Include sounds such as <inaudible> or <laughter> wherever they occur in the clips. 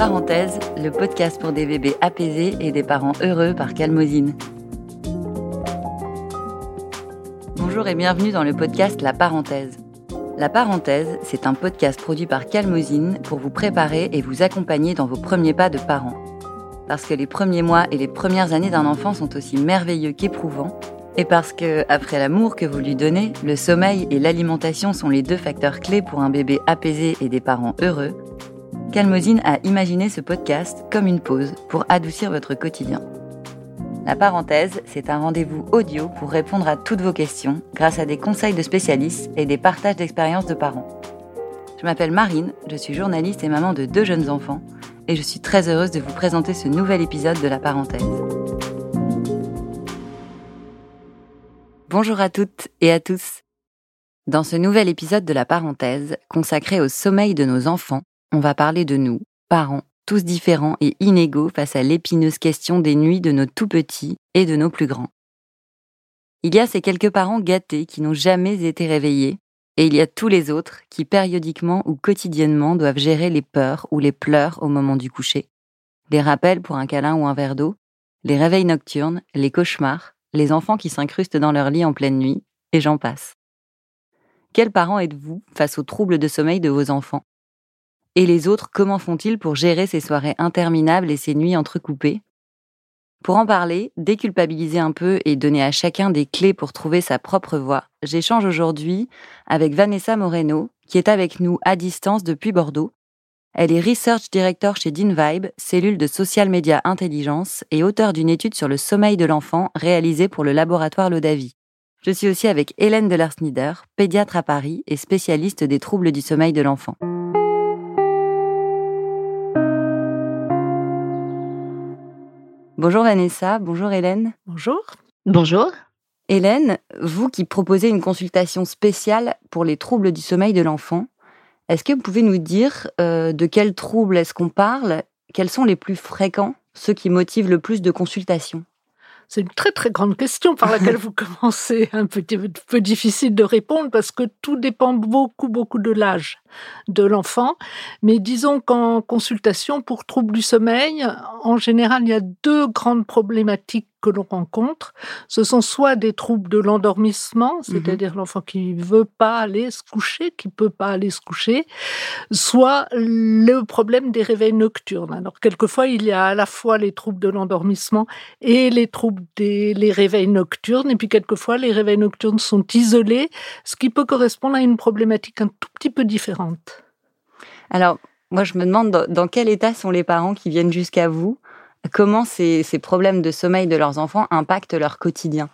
Parenthèse, le podcast pour des bébés apaisés et des parents heureux par Calmosine. Bonjour et bienvenue dans le podcast La Parenthèse. La Parenthèse, c'est un podcast produit par Calmosine pour vous préparer et vous accompagner dans vos premiers pas de parents. Parce que les premiers mois et les premières années d'un enfant sont aussi merveilleux qu'éprouvants, et parce que, après l'amour que vous lui donnez, le sommeil et l'alimentation sont les deux facteurs clés pour un bébé apaisé et des parents heureux, Calmosine a imaginé ce podcast comme une pause pour adoucir votre quotidien. La parenthèse, c'est un rendez-vous audio pour répondre à toutes vos questions grâce à des conseils de spécialistes et des partages d'expériences de parents. Je m'appelle Marine, je suis journaliste et maman de deux jeunes enfants et je suis très heureuse de vous présenter ce nouvel épisode de La parenthèse. Bonjour à toutes et à tous. Dans ce nouvel épisode de La parenthèse, consacré au sommeil de nos enfants, on va parler de nous, parents, tous différents et inégaux face à l'épineuse question des nuits de nos tout petits et de nos plus grands. Il y a ces quelques parents gâtés qui n'ont jamais été réveillés, et il y a tous les autres qui périodiquement ou quotidiennement doivent gérer les peurs ou les pleurs au moment du coucher, les rappels pour un câlin ou un verre d'eau, les réveils nocturnes, les cauchemars, les enfants qui s'incrustent dans leur lit en pleine nuit, et j'en passe. Quels parents êtes-vous face aux troubles de sommeil de vos enfants? Et les autres, comment font-ils pour gérer ces soirées interminables et ces nuits entrecoupées Pour en parler, déculpabiliser un peu et donner à chacun des clés pour trouver sa propre voie, j'échange aujourd'hui avec Vanessa Moreno, qui est avec nous à distance depuis Bordeaux. Elle est Research Director chez DinVibe, cellule de social media intelligence, et auteur d'une étude sur le sommeil de l'enfant réalisée pour le laboratoire Lodavi. Je suis aussi avec Hélène Delarsnider, pédiatre à Paris et spécialiste des troubles du sommeil de l'enfant. Bonjour Vanessa, bonjour Hélène. Bonjour. Bonjour. Hélène, vous qui proposez une consultation spéciale pour les troubles du sommeil de l'enfant, est-ce que vous pouvez nous dire euh, de quels troubles est-ce qu'on parle? Quels sont les plus fréquents, ceux qui motivent le plus de consultations? C'est une très très grande question par laquelle <laughs> vous commencez, un petit peu difficile de répondre parce que tout dépend beaucoup beaucoup de l'âge de l'enfant. Mais disons qu'en consultation pour troubles du sommeil, en général, il y a deux grandes problématiques que l'on rencontre, ce sont soit des troubles de l'endormissement, mmh c'est-à-dire l'enfant qui veut pas aller se coucher, qui peut pas aller se coucher, soit le problème des réveils nocturnes. Alors quelquefois il y a à la fois les troubles de l'endormissement et les troubles des les réveils nocturnes, et puis quelquefois les réveils nocturnes sont isolés, ce qui peut correspondre à une problématique un tout petit peu différente. Alors moi je me demande dans quel état sont les parents qui viennent jusqu'à vous comment ces, problèmes de sommeil de leurs enfants impactent leur quotidien?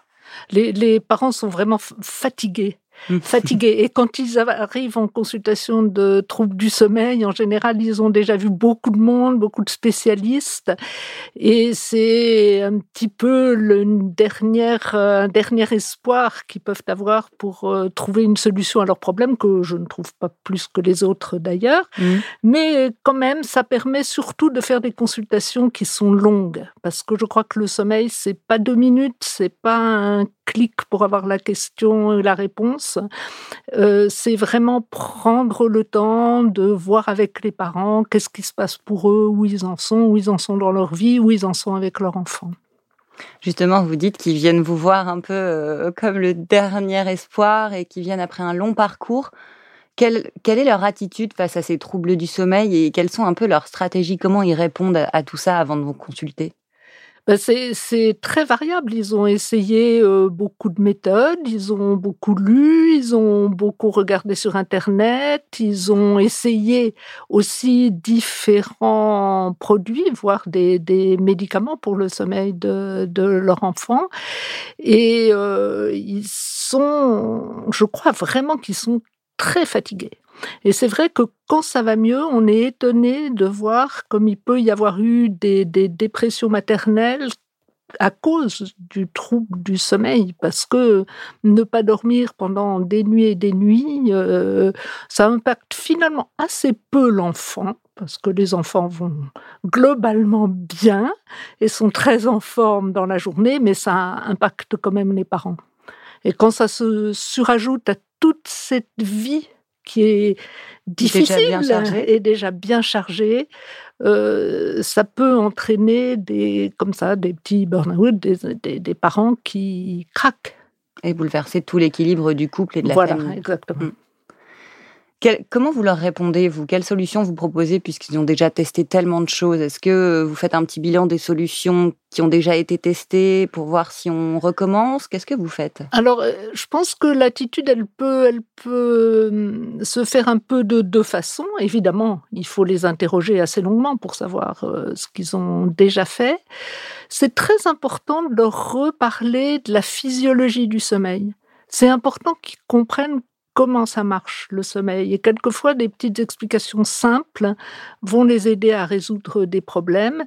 Les parents sont vraiment fatigués. <laughs> fatigués. Et quand ils arrivent en consultation de troubles du sommeil, en général, ils ont déjà vu beaucoup de monde, beaucoup de spécialistes. Et c'est un petit peu le dernière, un dernier espoir qu'ils peuvent avoir pour euh, trouver une solution à leurs problèmes, que je ne trouve pas plus que les autres d'ailleurs. Mmh. Mais quand même, ça permet surtout de faire des consultations qui sont longues. Parce que je crois que le sommeil, c'est pas deux minutes, c'est pas un clic pour avoir la question et la réponse. Euh, c'est vraiment prendre le temps de voir avec les parents qu'est-ce qui se passe pour eux, où ils en sont, où ils en sont dans leur vie, où ils en sont avec leur enfant. Justement, vous dites qu'ils viennent vous voir un peu euh, comme le dernier espoir et qu'ils viennent après un long parcours. Quelle, quelle, est leur attitude face à ces troubles du sommeil et quelles sont un peu leurs stratégies? Comment ils répondent à tout ça avant de vous consulter? Ben, c'est très variable. Ils ont essayé euh, beaucoup de méthodes, ils ont beaucoup lu, ils ont beaucoup regardé sur Internet, ils ont essayé aussi différents produits, voire des, des médicaments pour le sommeil de, de leur enfant. Et euh, ils sont, je crois vraiment qu'ils sont très fatigués. Et c'est vrai que quand ça va mieux, on est étonné de voir comme il peut y avoir eu des, dépressions maternelles à cause du trouble du sommeil, parce que ne pas dormir pendant des nuits et des nuits, euh, ça impacte finalement assez peu l'enfant, parce que les enfants vont globalement bien et sont très en forme dans la journée, mais ça impacte quand même les parents. Et quand ça se surajoute à toute cette vie qui est difficile et déjà bien chargée, euh, ça peut entraîner des, comme ça, des petits burn-out, des, des, parents qui craquent. Et bouleverser tout l'équilibre du couple et de la famille. Voilà, exactement. Mm comment vous leur répondez, vous? Quelles solutions vous proposez puisqu'ils ont déjà testé tellement de choses? Est-ce que vous faites un petit bilan des solutions qui ont déjà été testées pour voir si on recommence? Qu'est-ce que vous faites? Alors, euh, je pense que l'attitude, elle peut, elle peut hum, se faire un peu de deux façons. Évidemment, il faut les interroger assez longuement pour savoir euh, ce qu'ils ont déjà fait. C'est très important de leur reparler de la physiologie du sommeil. C'est important qu'ils comprennent comment ça marche le sommeil. Et quelquefois, des petites explications simples vont les aider à résoudre des problèmes.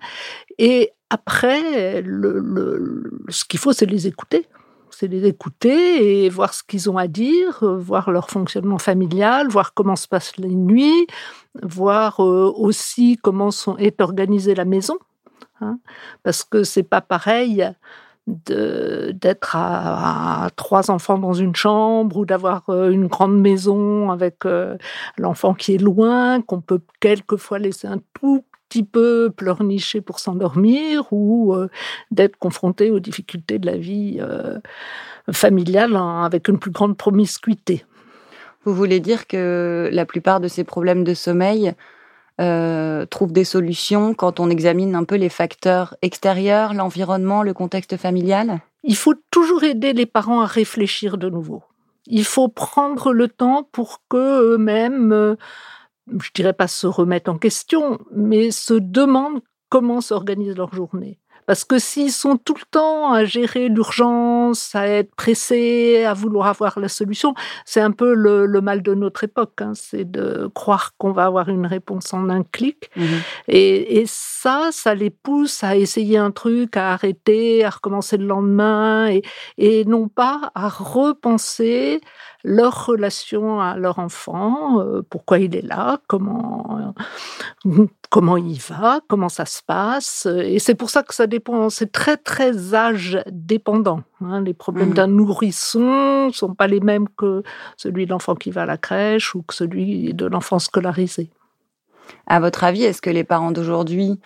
Et après, ce qu'il faut, c'est les écouter. C'est les écouter et voir ce qu'ils ont à dire, voir leur fonctionnement familial, voir comment se passent les nuits, voir euh, aussi comment est organisée la maison. Hein. parce que c'est pas pareil d'être à, trois enfants dans une chambre ou d'avoir euh, une grande maison avec euh, l'enfant qui est loin, qu'on peut quelquefois laisser un tout petit peu pleurnicher pour s'endormir ou euh, d'être confronté aux difficultés de la vie familiale avec une plus grande promiscuité. Vous voulez dire que la plupart de ces problèmes de sommeil euh, trouve des solutions quand on examine un peu les facteurs extérieurs, l'environnement, le contexte familial? Il faut toujours aider les parents à réfléchir de nouveau. Il faut prendre le temps pour que eux-mêmes, euh, je dirais pas se remettent en question, mais se demandent comment s'organise leur journée. Parce que s'ils sont tout le temps à gérer l'urgence, à être pressés, à vouloir avoir la solution, c'est un peu le, mal de notre époque. Hein. c'est de croire qu'on va avoir une réponse en un clic. Mmh et, ça, ça les pousse à essayer un truc, à arrêter, à recommencer le lendemain, et, et non pas à repenser leur relation à leur enfant, euh, pourquoi il est là, comment, comment il va, comment ça se passe. Et c'est pour ça que ça dépend, c'est très très âge dépendant. Hein. Les problèmes mmh. d'un nourrisson ne sont pas les mêmes que celui de l'enfant qui va à la crèche ou que celui de l'enfant scolarisé. À votre avis, est-ce que les parents d'aujourd'hui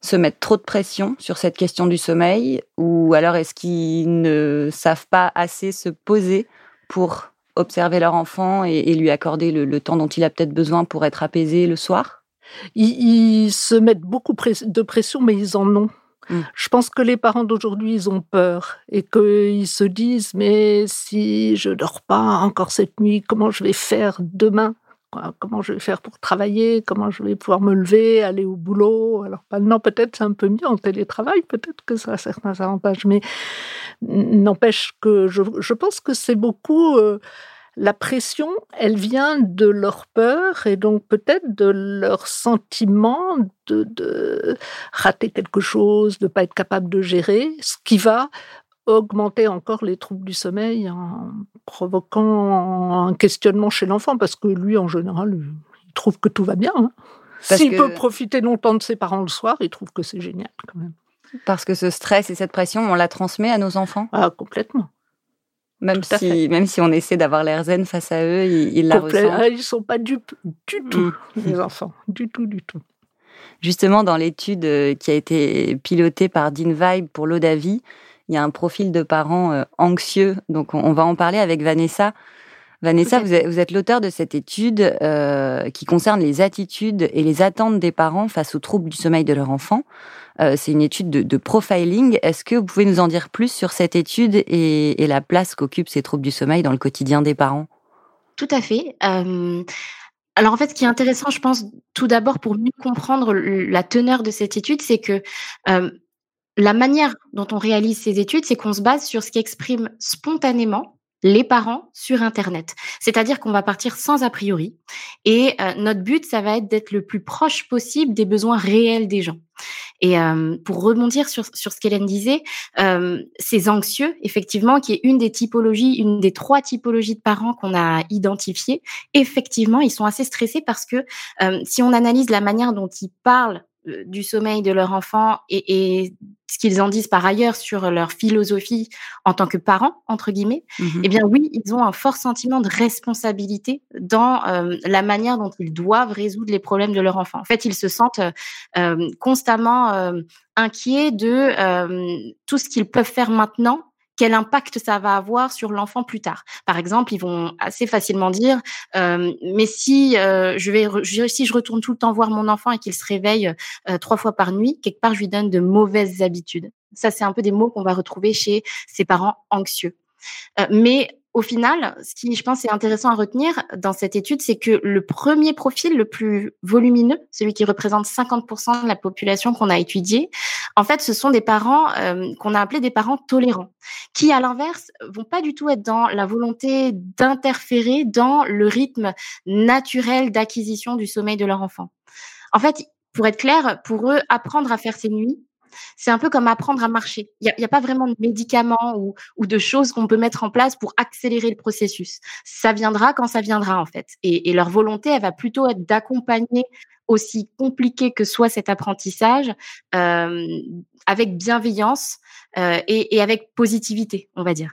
se mettent trop de pression sur cette question du sommeil ou alors est-ce qu'ils ne savent pas assez se poser pour observer leur enfant et, lui accorder le, temps dont il a peut-être besoin pour être apaisé le soir? Ils, se mettent beaucoup de pression, mais ils en ont. Hmm. Je pense que les parents d'aujourd'hui, ils ont peur et qu'ils se disent, mais si je dors pas encore cette nuit, comment je vais faire demain? Comment je vais faire pour travailler Comment je vais pouvoir me lever, aller au boulot Alors maintenant, peut-être c'est un peu mieux en télétravail, peut-être que ça a certains avantages, mais n'empêche que je, pense que c'est beaucoup... Euh, la pression, elle vient de leur peur et donc peut-être de leur sentiment de, rater quelque chose, de ne pas être capable de gérer, ce qui va augmenter encore les troubles du sommeil en provoquant un questionnement chez l'enfant parce que lui, en général, il trouve que tout va bien. Hein. S'il peut profiter longtemps de ses parents le soir, il trouve que c'est génial quand même. Parce que ce stress et cette pression, on la transmet à nos enfants? Ah, complètement. Même si, même si on essaie d'avoir l'air zen face à eux, ils, la ressentent. Ah, ils ne sont pas dupes du tout, mm. les enfants. Du tout, du tout. Justement, dans l'étude euh, qui a été pilotée par Dean Vibe pour l'Odavi, il y a un profil de parents euh, anxieux. Donc, on, va en parler avec Vanessa. Vanessa, vous êtes, l'auteur de cette étude euh, qui concerne les attitudes et les attentes des parents face aux troubles du sommeil de leur enfant. Euh, c'est une étude de, profiling. Est-ce que vous pouvez nous en dire plus sur cette étude et, la place qu'occupent ces troubles du sommeil dans le quotidien des parents? Tout à fait. alors en fait, ce qui est intéressant, je pense, tout d'abord pour mieux comprendre la teneur de cette étude, c'est que la manière dont on réalise ces études, c'est qu'on se base sur ce qui exprime spontanément les parents sur Internet. C'est-à-dire qu'on va partir sans a priori. Et euh, notre but, ça va être d'être le plus proche possible des besoins réels des gens. Et pour rebondir sur, sur ce qu'Hélène disait, ces anxieux, effectivement, qui est une des typologies, une des trois typologies de parents qu'on a identifiées, effectivement, ils sont assez stressés parce que si on analyse la manière dont ils parlent du sommeil de leur enfant et, et ce qu'ils en disent par ailleurs sur leur philosophie en tant que parents, entre guillemets, mmh eh bien oui, ils ont un fort sentiment de responsabilité dans euh, la manière dont ils doivent résoudre les problèmes de leur enfant. En fait, ils se sentent euh, constamment euh, inquiets de tout ce qu'ils peuvent faire maintenant quel impact ça va avoir sur l'enfant plus tard. Par exemple, ils vont assez facilement dire euh, mais si euh, je vais si je retourne tout le temps voir mon enfant et qu'il se réveille euh, trois fois par nuit, quelque part je lui donne de mauvaises habitudes. Ça c'est un peu des mots qu'on va retrouver chez ces parents anxieux. mais au final, ce qui, je pense, est intéressant à retenir dans cette étude, c'est que le premier profil le plus volumineux, celui qui représente 50% de la population qu'on a étudiée, en fait, ce sont des parents euh, qu'on a appelés des parents tolérants, qui, à l'inverse, vont pas du tout être dans la volonté d'interférer dans le rythme naturel d'acquisition du sommeil de leur enfant. En fait, pour être clair, pour eux, apprendre à faire ses nuits, c'est un peu comme apprendre à marcher. Il n'y a, pas vraiment de médicaments ou, de choses qu'on peut mettre en place pour accélérer le processus. Ça viendra quand ça viendra, en fait. Et, leur volonté, elle va plutôt être d'accompagner aussi compliqué que soit cet apprentissage, euh, avec bienveillance euh, et, avec positivité, on va dire.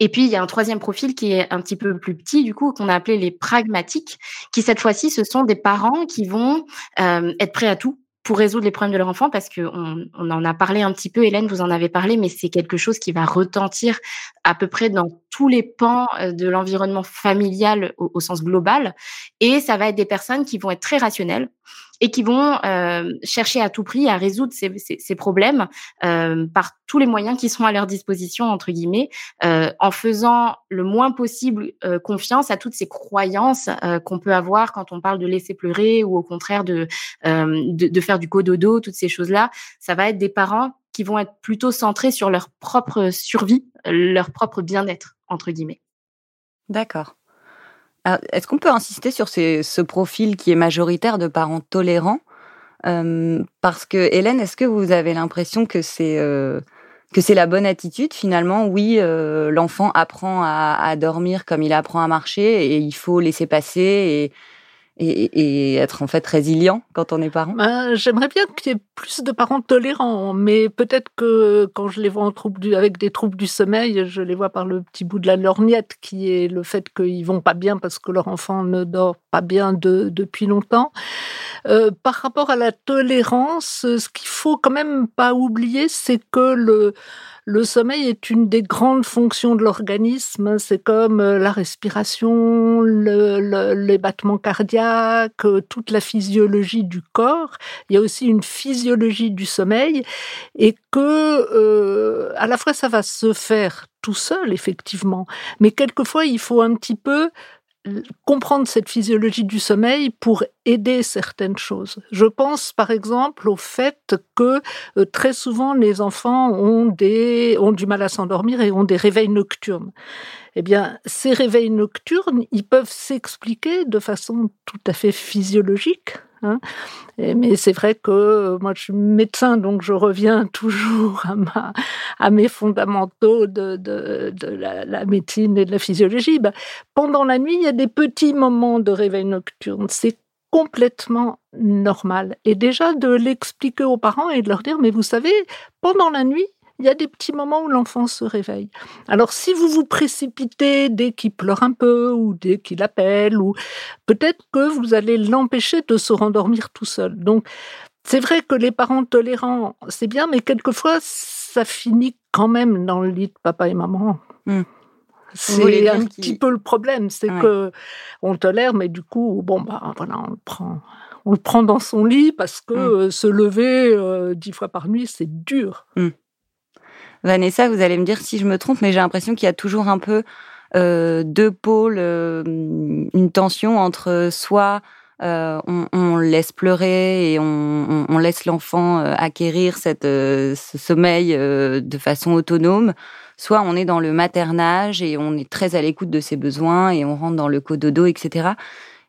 Et puis, il y a un troisième profil qui est un petit peu plus petit, du coup, qu'on a appelé les pragmatiques, qui cette fois-ci, ce sont des parents qui vont euh, être prêts à tout pour résoudre les problèmes de leur enfant parce qu'on on en a parlé un petit peu, Hélène, vous en avez parlé, mais c'est quelque chose qui va retentir à peu près dans tous les pans euh, de l'environnement familial au, sens global. Et ça va être des personnes qui vont être très rationnelles, et qui vont euh, chercher à tout prix à résoudre ces, ces, ces problèmes euh, par tous les moyens qui sont à leur disposition entre guillemets, euh, en faisant le moins possible euh, confiance à toutes ces croyances euh, qu'on peut avoir quand on parle de laisser pleurer ou au contraire de, de, de faire du cododo, toutes ces choses là. Ça va être des parents qui vont être plutôt centrés sur leur propre survie, leur propre bien-être entre guillemets. D'accord. Est-ce qu'on peut insister sur ce profil qui est majoritaire de parents tolérants euh, Parce que Hélène, est-ce que vous avez l'impression que c'est euh, que c'est la bonne attitude finalement? Oui, euh, l'enfant apprend à, dormir comme il apprend à marcher et il faut laisser passer et, être en fait résilient quand on est parent ben, J'aimerais bien qu'il y ait plus de parents tolérants, mais peut-être que quand je les vois en trouble du, avec des troubles du sommeil, je les vois par le petit bout de la lorgnette qui est le fait qu'ils vont pas bien parce que leur enfant ne dort pas bien de, depuis longtemps. Euh, par rapport à la tolérance, ce qu'il faut quand même pas oublier, c'est que le le sommeil est une des grandes fonctions de l'organisme. C'est comme euh, la respiration, le, les battements cardiaques, euh, toute la physiologie du corps. Il y a aussi une physiologie du sommeil et que euh, à la fois ça va se faire tout seul effectivement, mais quelquefois il faut un petit peu comprendre cette physiologie du sommeil pour aider certaines choses. Je pense par exemple au fait que euh, très souvent les enfants ont, des, ont du mal à s'endormir et ont des réveils nocturnes. Eh bien, ces réveils nocturnes, ils peuvent s'expliquer de façon tout à fait physiologique Hein. mais c'est vrai que euh, moi je suis médecin, donc je reviens <laughs> toujours à, mes fondamentaux de, la, médecine et de la physiologie. Ben, pendant la nuit, il y a des petits moments de réveil nocturne. C'est complètement normal. Et déjà de l'expliquer aux parents et de leur dire, mais vous savez, pendant la nuit, il y a des petits moments où l'enfant se réveille. Alors si vous vous précipitez dès qu'il pleure un peu ou dès qu'il appelle, ou peut-être que vous allez l'empêcher de se rendormir tout seul. Donc c'est vrai que les parents tolérants, c'est bien, mais quelquefois ça finit quand même dans le lit de papa et maman. Hmm. C'est un petit peu le problème, c'est que on tolère, mais du coup, bon bah voilà, on le prend, on le prend dans son lit parce que hmm. se lever euh, dix fois par nuit, c'est dur. Hmm. Vanessa, vous allez me dire si je me trompe, mais j'ai l'impression qu'il y a toujours un peu euh, deux pôles, euh, une tension entre soit euh, on, on, laisse pleurer et on, on laisse l'enfant euh, acquérir cette, euh, ce sommeil de façon autonome, soit on est dans le maternage et on est très à l'écoute de ses besoins et on rentre dans le cododo, etc.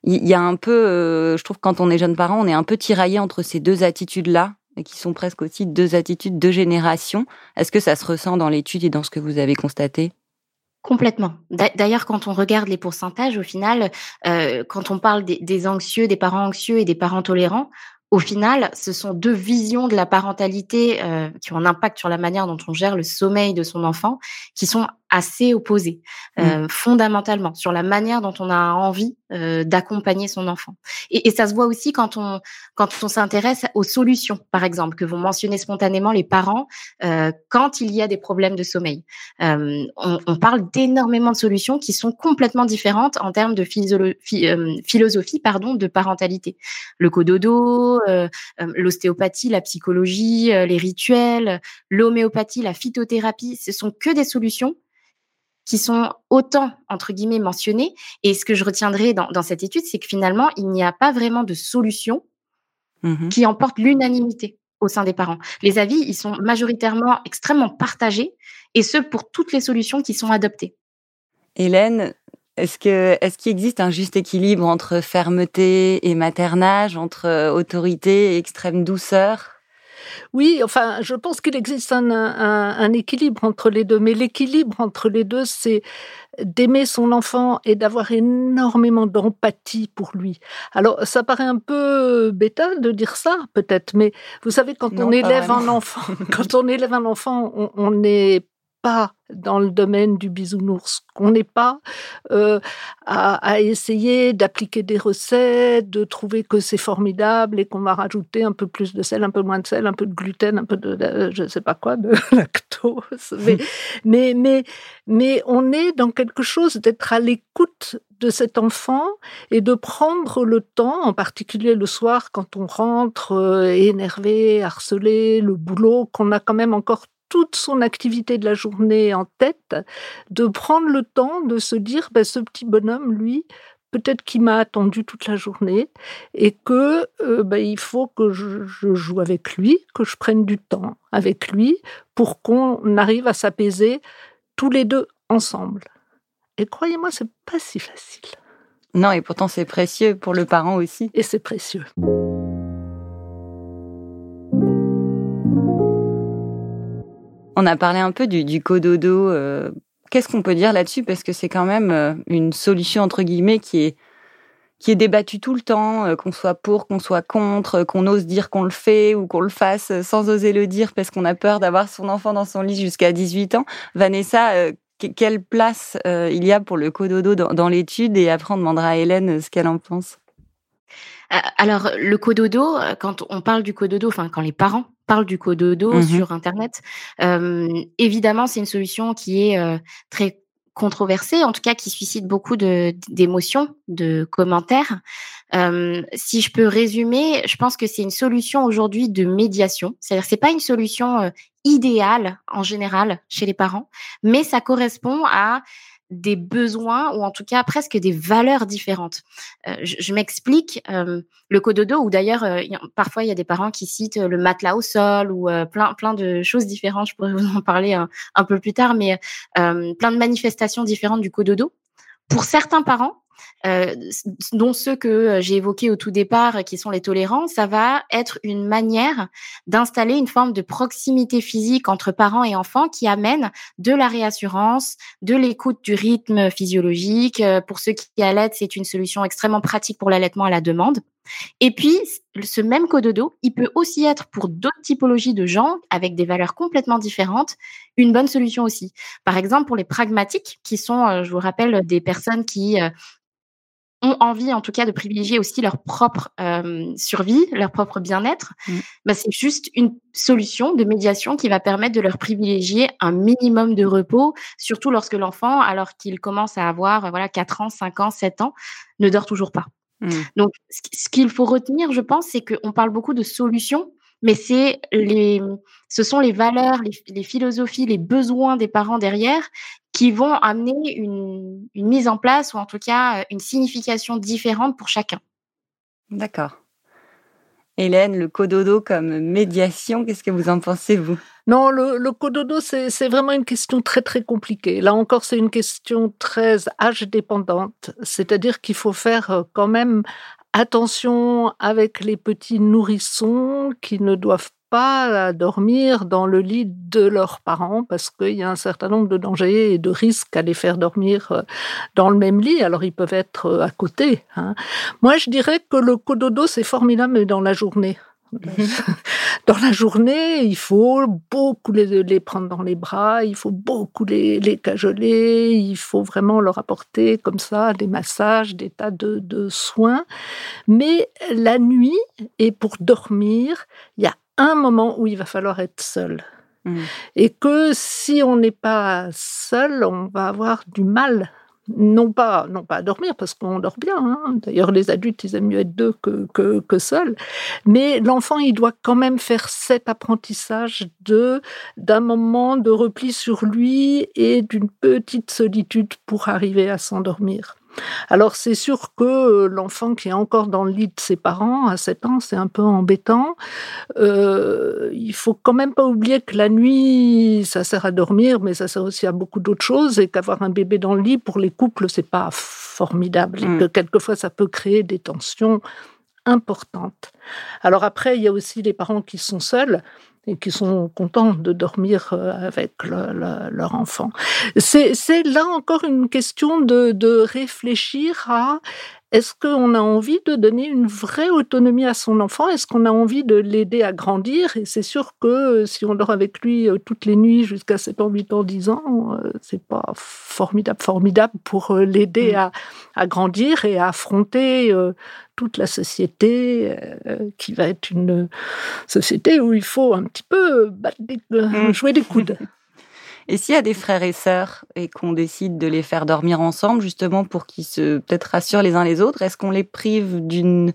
Il y a un peu, je trouve, quand on est jeune parent, on est un peu tiraillé entre ces deux attitudes-là qui sont presque aussi deux attitudes, deux générations. Est-ce que ça se ressent dans l'étude et dans ce que vous avez constaté? Complètement. D'ailleurs, quand on regarde les pourcentages, au final, euh, quand on parle des, des, anxieux, des parents anxieux et des parents tolérants, au final, ce sont deux visions de la parentalité euh, qui ont un impact sur la manière dont on gère le sommeil de son enfant, qui sont assez opposés, mmh. euh, fondamentalement, sur la manière dont on a envie euh, d'accompagner son enfant. Et, et, ça se voit aussi quand on quand on s'intéresse aux solutions, par exemple, que vont mentionner spontanément les parents euh, quand il y a des problèmes de sommeil. Euh, on, on, parle d'énormément de solutions qui sont complètement différentes en termes de philosophie, euh, philosophie pardon, de parentalité. Le cododo, l'ostéopathie, la psychologie, les rituels, l'homéopathie, la phytothérapie, ce sont que des solutions qui sont autant, entre guillemets, mentionnés. Et ce que je retiendrai dans, dans cette étude, c'est que finalement, il n'y a pas vraiment de solution mmh qui emporte l'unanimité au sein des parents. Les avis, ils sont majoritairement extrêmement partagés, et ce, pour toutes les solutions qui sont adoptées. Hélène, est-ce que est-ce qu'il existe un juste équilibre entre fermeté et maternage, entre euh, autorité et extrême douceur? Oui, enfin, je pense qu'il existe un, un, un, équilibre entre les deux, mais l'équilibre entre les deux, c'est d'aimer son enfant et d'avoir énormément d'empathie pour lui. Alors, ça paraît un peu bêta de dire ça, peut-être, mais vous savez, quand non, on élève un enfant, <laughs> quand on élève un enfant, on, on est pas dans le domaine du bisounours, qu'on n'est pas euh, à, essayer d'appliquer des recettes, de trouver que c'est formidable et qu'on va rajouter un peu plus de sel, un peu moins de sel, un peu de gluten, un peu de, je ne sais pas quoi, de <laughs> lactose. Mais, mais, mais, mais on est dans quelque chose d'être à l'écoute de cet enfant et de prendre le temps, en particulier le soir quand on rentre euh, énervé, harcelé, le boulot, qu'on a quand même encore toute son activité de la journée en tête, de prendre le temps de se dire, ben, ce petit bonhomme, lui, peut-être qu'il m'a attendu toute la journée et que euh, ben, il faut que je, je, joue avec lui, que je prenne du temps avec lui pour qu'on arrive à s'apaiser tous les deux ensemble. Et croyez-moi, c'est pas si facile. Non, et pourtant c'est précieux pour le parent aussi. Et c'est précieux. On a parlé un peu du, cododo. Euh, Qu'est-ce qu'on peut dire là-dessus? Parce que c'est quand même euh, une solution entre guillemets qui est qui est débattue tout le temps, euh, qu'on soit pour, qu'on soit contre, qu'on ose dire qu'on le fait ou qu'on le fasse sans oser le dire parce qu'on a peur d'avoir son enfant dans son lit jusqu'à 18 ans. Vanessa, quelle place il y a pour le cododo dans, dans l'étude? Et après, on demandera à Hélène ce qu'elle en pense. Alors, le cododo, quand on parle du cododo, enfin, quand les parents parlent du cododo mmh sur Internet, euh, évidemment, c'est une solution qui est euh, très controversée, en tout cas qui suscite beaucoup d'émotions, de, de, commentaires. Euh, si je peux résumer, je pense que c'est une solution aujourd'hui de médiation. C'est-à-dire, c'est pas une solution idéale en général chez les parents, mais ça correspond à des besoins ou en tout cas presque des valeurs différentes. Euh, je, m'explique. Euh, le cododo, ou d'ailleurs euh, parfois il y a des parents qui citent le matelas au sol ou euh, plein plein de choses différentes. Je pourrais <laughs> vous en parler un, un peu plus tard, mais euh, plein de manifestations différentes du cododo. Pour certains parents, euh, dont ceux que euh, j'ai évoqués au tout départ, qui sont les tolérants, ça va être une manière d'installer une forme de proximité physique entre parents et enfants qui amène de la réassurance, de l'écoute du rythme physiologique. Euh, pour ceux qui allaitent, c'est une solution extrêmement pratique pour l'allaitement à la demande. Et puis, ce même cododo, il peut aussi être pour d'autres typologies de gens avec des valeurs complètement différentes, une bonne solution aussi. Par exemple, pour les pragmatiques, qui sont, je vous rappelle, des personnes qui ont envie, en tout cas, de privilégier aussi leur propre euh, survie, leur propre bien-être, mmh. bah, c'est juste une solution de médiation qui va permettre de leur privilégier un minimum de repos, surtout lorsque l'enfant, alors qu'il commence à avoir voilà 4 ans, 5 ans, 7 ans, ne dort toujours pas. Mmh. Donc, ce qu'il faut retenir, je pense, c'est qu'on parle beaucoup de solutions, mais c'est les, ce sont les valeurs, les, les, philosophies, les besoins des parents derrière qui vont amener une, une, mise en place ou en tout cas une signification différente pour chacun. D'accord. Hélène, le cododo comme médiation, qu'est-ce que vous en pensez, vous? Non, le, le cododo, c'est vraiment une question très, très compliquée. Là encore, c'est une question très âge dépendante. C'est-à-dire qu'il faut faire euh, quand même attention avec les petits nourrissons qui ne doivent pas à dormir dans le lit de leurs parents parce qu'il y a un certain nombre de dangers et de risques à les faire dormir euh, dans le même lit. Alors ils peuvent être euh, à côté. Hein. Moi, je dirais que le cododo, c'est formidable mais dans la journée. <laughs> <laughs> dans la journée, il faut beaucoup les, prendre dans les bras, il faut beaucoup les, les, cajoler, il faut vraiment leur apporter comme ça des massages, des tas de, de soins. Mais la nuit, et pour dormir, il y a un moment où il va falloir être seul. Mmh. Et que si on n'est pas seul, on va avoir du mal non pas, non pas à dormir, parce qu'on dort bien. Hein. D'ailleurs, les adultes, ils aiment mieux être deux que, que, que seuls. Mais l'enfant, il doit quand même faire cet apprentissage de d'un moment de repli sur lui et d'une petite solitude pour arriver à s'endormir. Alors c'est sûr que euh, l'enfant qui est encore dans le lit de ses parents à 7 ans, c'est un peu embêtant. Euh, il faut quand même pas oublier que la nuit, ça sert à dormir, mais ça sert aussi à beaucoup d'autres choses et qu'avoir un bébé dans le lit pour les couples, c'est pas formidable et que mm. quelquefois ça peut créer des tensions importantes. Alors après, il y a aussi les parents qui sont seuls et qui sont contents de dormir euh, avec leur enfant. C'est là encore une question de, de réfléchir à est-ce qu'on a envie de donner une vraie autonomie à son enfant? Est-ce qu'on a envie de l'aider à grandir? Et c'est sûr que euh, si on dort avec lui euh, toutes les nuits jusqu'à 7 ans, 8 ans, 10 ans, c'est pas formidable, formidable pour l'aider mmh. à, grandir et à affronter toute la société euh, qui va être une société où il faut un petit peu euh, mm. jouer des coudes. <laughs> Et s'il y a des frères et sœurs et qu'on décide de les faire dormir ensemble, justement pour qu'ils se peut-être rassurent les uns les autres, est-ce qu'on les prive d'une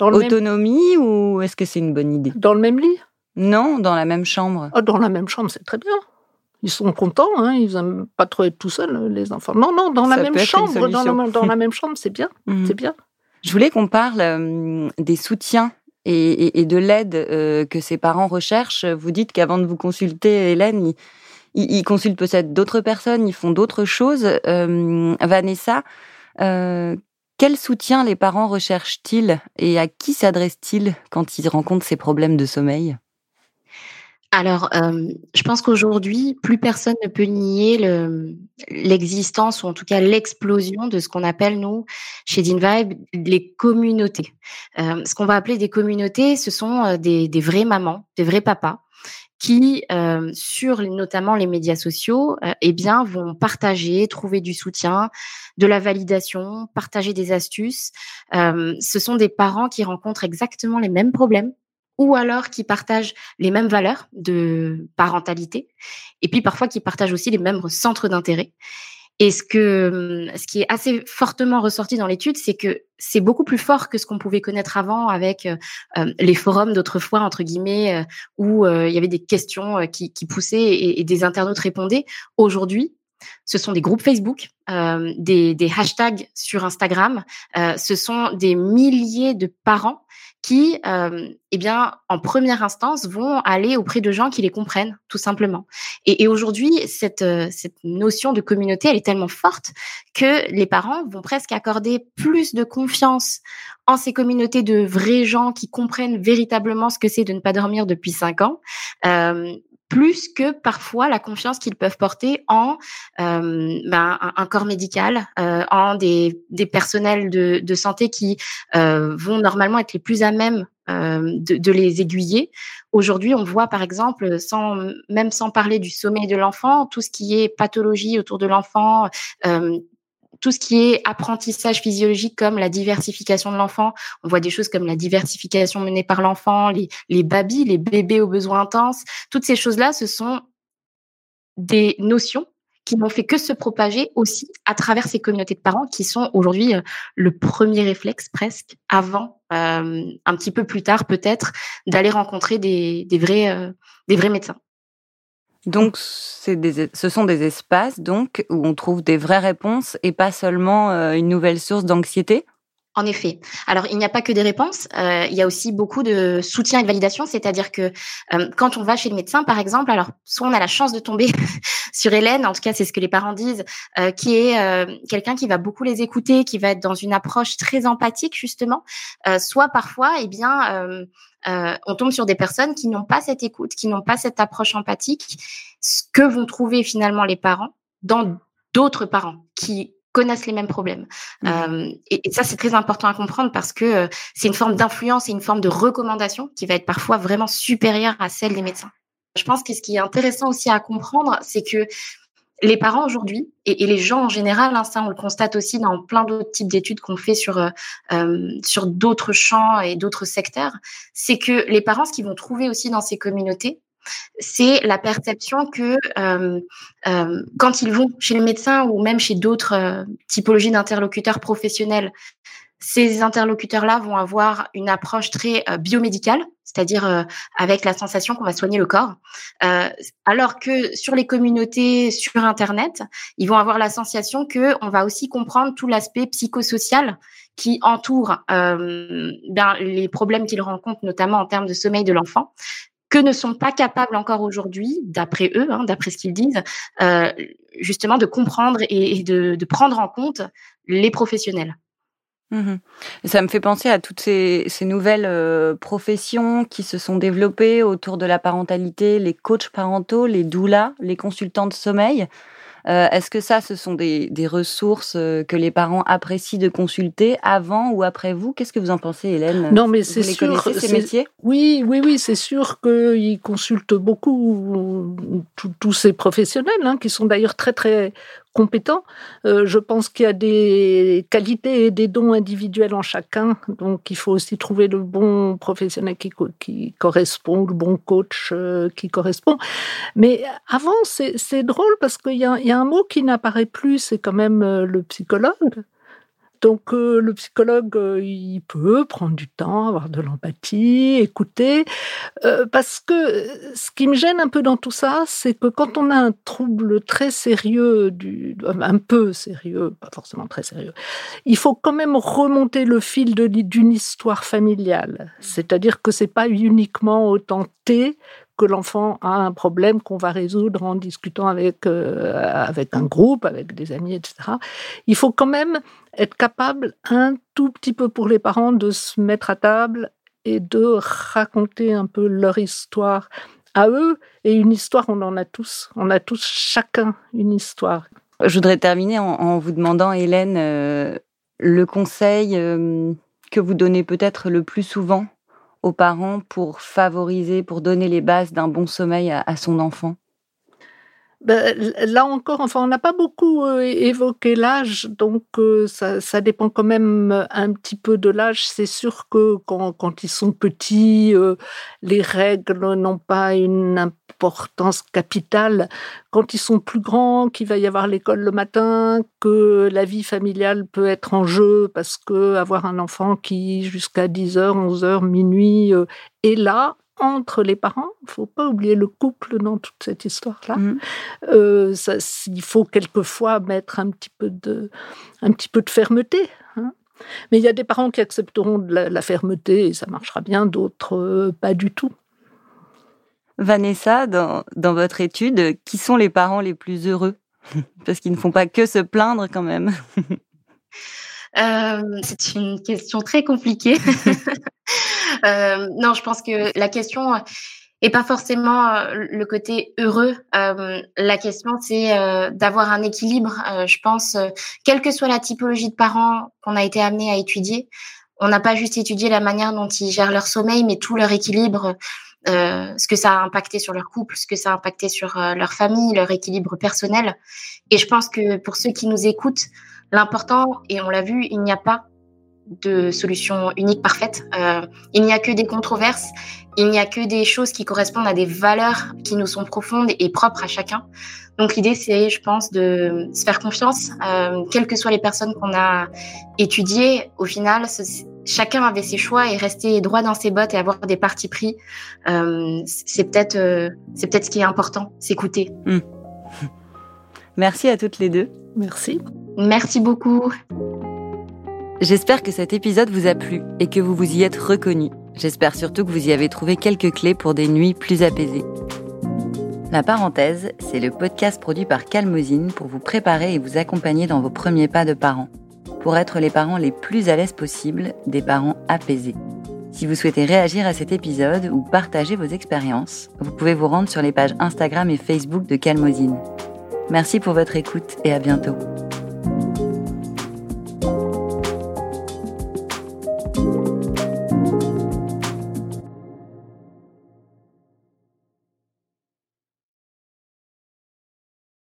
autonomie ou est-ce que c'est une bonne idée? Dans le même lit? Non, dans la même chambre. Ah, dans la même chambre, c'est très bien. Ils sont contents, hein, ils n'aiment pas trop être tout seuls, les enfants. Non, non, dans la même chambre, dans la, dans la, <laughs> même chambre, c'est bien, mm. c'est bien. Je voulais qu'on parle euh, des soutiens et, de l'aide euh, que ces parents recherchent. Vous dites qu'avant de vous consulter, Hélène, ils, consultent peut-être d'autres personnes, ils font d'autres choses. Euh, Vanessa, quel soutien les parents recherchent-ils et à qui s'adressent-ils quand ils rencontrent ces problèmes de sommeil? Alors, euh, je pense qu'aujourd'hui, plus personne ne peut nier l'existence ou en tout cas l'explosion de ce qu'on appelle, nous, chez DinVibe, les communautés. Euh, ce qu'on va appeler des communautés, ce sont euh, des, des vrais mamans, des vrais papas qui, sur notamment les médias sociaux, eh bien, vont partager, trouver du soutien, de la validation, partager des astuces. ce sont des parents qui rencontrent exactement les mêmes problèmes ou alors qui partagent les mêmes valeurs de parentalité, et puis parfois qui partagent aussi les mêmes centres d'intérêt. Et ce que, ce qui est assez fortement ressorti dans l'étude, c'est que c'est beaucoup plus fort que ce qu'on pouvait connaître avant avec euh, les forums d'autrefois entre guillemets euh, où euh, il y avait des questions qui, poussaient et, des internautes répondaient. Aujourd'hui, ce sont des groupes Facebook, des, des, hashtags sur Instagram. ce sont des milliers de parents qui, euh, eh bien, en première instance, vont aller auprès de gens qui les comprennent, tout simplement. Et, aujourd'hui, cette, euh, cette notion de communauté, elle est tellement forte que les parents vont presque accorder plus de confiance en ces communautés de vrais gens qui comprennent véritablement ce que c'est de ne pas dormir depuis cinq ans, euh, plus que parfois la confiance qu'ils peuvent porter en euh, ben, un, corps médical, euh, en des, des personnels de, de santé qui euh, vont normalement être les plus à même euh, de, de, les aiguiller. Aujourd'hui, on voit par exemple, sans même sans parler du sommeil de l'enfant, tout ce qui est pathologie autour de l'enfant, euh, tout ce qui est apprentissage physiologique comme la diversification de l'enfant. On voit des choses comme la diversification menée par l'enfant, les, les babys, les bébés aux besoins intenses. Toutes ces choses-là, ce sont des notions qui n'ont fait que se propager aussi à travers ces communautés de parents qui sont aujourd'hui euh, le premier réflexe presque avant, euh, un petit peu plus tard peut-être, d'aller rencontrer des, euh, des vrais médecins. Donc, des, ce sont des espaces donc où on trouve des vraies réponses et pas seulement euh, une nouvelle source d'anxiété? En effet. Alors, il n'y a pas que des réponses, euh, il y a aussi beaucoup de soutien et de validation, c'est-à-dire que euh, quand on va chez le médecin, par exemple, alors soit on a la chance de tomber <laughs> sur Hélène, en tout cas c'est ce que les parents disent, euh, qui est quelqu'un qui va beaucoup les écouter, qui va être dans une approche très empathique justement, soit parfois, eh bien, on tombe sur des personnes qui n'ont pas cette écoute, qui n'ont pas cette approche empathique, ce que vont trouver finalement les parents dans d'autres parents qui connaissent les mêmes problèmes. Mmh. Euh, et, ça, c'est très important à comprendre parce que euh, c'est une forme d'influence et une forme de recommandation qui va être parfois vraiment supérieure à celle des médecins. Je pense que ce qui est intéressant aussi à comprendre, c'est que les parents aujourd'hui et, les gens en général, hein, ça on le constate aussi dans plein d'autres types d'études qu'on fait sur euh, sur d'autres champs et d'autres secteurs, c'est que les parents ce qu'ils vont trouver aussi dans ces communautés, c'est la perception que euh, euh, quand ils vont chez le médecin ou même chez d'autres euh, typologies d'interlocuteurs professionnels, ces interlocuteurs-là vont avoir une approche très biomédicale, c'est-à-dire avec la sensation qu'on va soigner le corps, alors que sur les communautés sur Internet, ils vont avoir la sensation que on va aussi comprendre tout l'aspect psychosocial qui entoure ben, les problèmes qu'ils rencontrent, notamment en termes de sommeil de l'enfant, que ne sont pas capables encore aujourd'hui, d'après eux, hein, d'après ce qu'ils disent, euh, justement de comprendre et, de, prendre en compte les professionnels. Mmh Ça me fait penser à toutes ces, nouvelles euh, professions qui se sont développées autour de la parentalité, les coachs parentaux, les doulas, les consultants de sommeil. Euh, est-ce que ça, ce sont des, ressources euh, que les parents apprécient de consulter avant ou après vous? Qu'est-ce que vous en pensez, Hélène? Non, mais c'est sûr. Ces métiers? Oui, oui, oui, c'est sûr qu'ils consultent beaucoup tous ces professionnels, hein, qui sont d'ailleurs très, très Euh, je pense qu'il y a des qualités et des dons individuels en chacun. Donc, il faut aussi trouver le bon professionnel qui, correspond, le bon coach euh, qui correspond. Mais avant, c'est drôle parce qu'il y, y, a un mot qui n'apparaît plus, c'est quand même euh, le psychologue. Donc euh, le psychologue, euh, il peut prendre du temps, avoir de l'empathie, écouter, euh, parce que ce qui me gêne un peu dans tout ça, c'est que quand on a un trouble très sérieux, du, un peu sérieux, pas forcément très sérieux, il faut quand même remonter le fil d'une histoire familiale. C'est-à-dire que c'est pas uniquement autant T que l'enfant a un problème qu'on va résoudre en discutant avec, avec un groupe, avec des amis, etc. Il faut quand même être capable un tout petit peu pour les parents de se mettre à table et de raconter un peu leur histoire à eux. Et une histoire, on en a tous. On a tous chacun une histoire. Je voudrais terminer en, vous demandant, Hélène, euh, le conseil euh, que vous donnez peut-être le plus souvent aux parents pour favoriser, pour donner les bases d'un bon sommeil à son enfant? Ben, là encore, enfin, on n'a pas beaucoup euh, évoqué l'âge, donc euh, ça, dépend quand même un petit peu de l'âge. C'est sûr que quand, ils sont petits, euh, les règles n'ont pas une importance capitale. Quand ils sont plus grands, qu'il va y avoir l'école le matin, que la vie familiale peut être en jeu, parce que avoir un enfant qui jusqu'à 10h, 11h, minuit est là, entre les parents. Il faut pas oublier le couple dans toute cette histoire-là. Mmh. Euh, il faut quelquefois mettre un petit peu de, un petit peu de fermeté. Hein. Mais il y a des parents qui accepteront de la, fermeté et ça marchera bien, d'autres euh, pas du tout. Vanessa, dans, dans votre étude, qui sont les parents les plus heureux? <laughs> Parce qu'ils ne font pas que se plaindre quand même. <laughs> Euh, c'est une question très compliquée. <laughs> <laughs> euh, non, je pense que la question est pas forcément euh, le côté heureux. Euh, la question, c'est euh, d'avoir un équilibre. je pense, quelle que soit la typologie de parents qu'on a été amené à étudier, on n'a pas juste étudié la manière dont ils gèrent leur sommeil, mais tout leur équilibre. ce que ça a impacté sur leur couple, ce que ça a impacté sur leur famille, leur équilibre personnel. Et je pense que pour ceux qui nous écoutent, L'important, et on l'a vu, il n'y a pas de solution unique parfaite. Euh, il n'y a que des controverses, il n'y a que des choses qui correspondent à des valeurs qui nous sont profondes et propres à chacun. Donc l'idée, c'est, je pense, de se faire confiance, euh, quelles que soient les personnes qu'on a étudiées. Au final, chacun avait ses choix et rester droit dans ses bottes et avoir des partis pris, euh, c'est peut-être, euh, c'est peut-être ce qui est important, s'écouter. Hmm. <laughs> Merci à toutes les deux. Merci. Merci beaucoup. J'espère que cet épisode vous a plu et que vous vous y êtes reconnu. J'espère surtout que vous y avez trouvé quelques clés pour des nuits plus apaisées. La parenthèse, c'est le podcast produit par Calmosine pour vous préparer et vous accompagner dans vos premiers pas de parents, pour être les parents les plus à l'aise possible, des parents apaisés. Si vous souhaitez réagir à cet épisode ou partager vos expériences, vous pouvez vous rendre sur les pages Instagram et Facebook de Calmosine. Merci pour votre écoute et à bientôt.